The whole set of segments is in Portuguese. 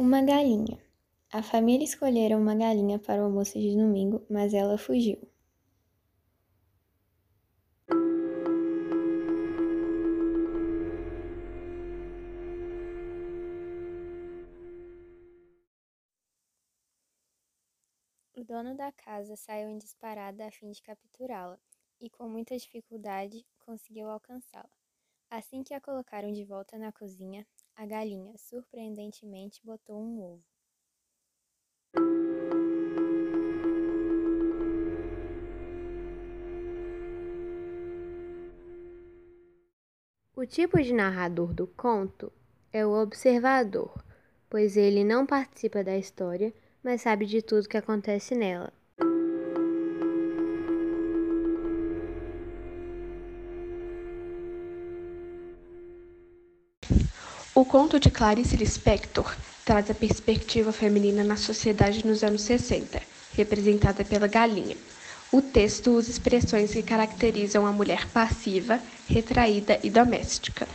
Uma galinha. A família escolhera uma galinha para o almoço de domingo, mas ela fugiu. O dono da casa saiu em disparada a fim de capturá-la e, com muita dificuldade, conseguiu alcançá-la. Assim que a colocaram de volta na cozinha, a galinha, surpreendentemente, botou um ovo. O tipo de narrador do conto é o observador, pois ele não participa da história, mas sabe de tudo que acontece nela. O conto de Clarice Lispector traz a perspectiva feminina na sociedade nos anos 60, representada pela galinha. O texto usa expressões que caracterizam a mulher passiva, retraída e doméstica.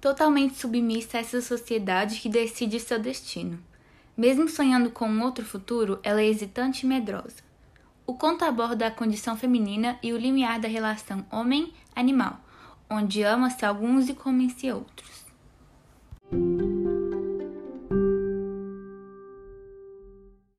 Totalmente submissa a essa sociedade que decide seu destino. Mesmo sonhando com um outro futuro, ela é hesitante e medrosa. O conto aborda a condição feminina e o limiar da relação homem-animal, onde ama-se alguns e comem-se outros.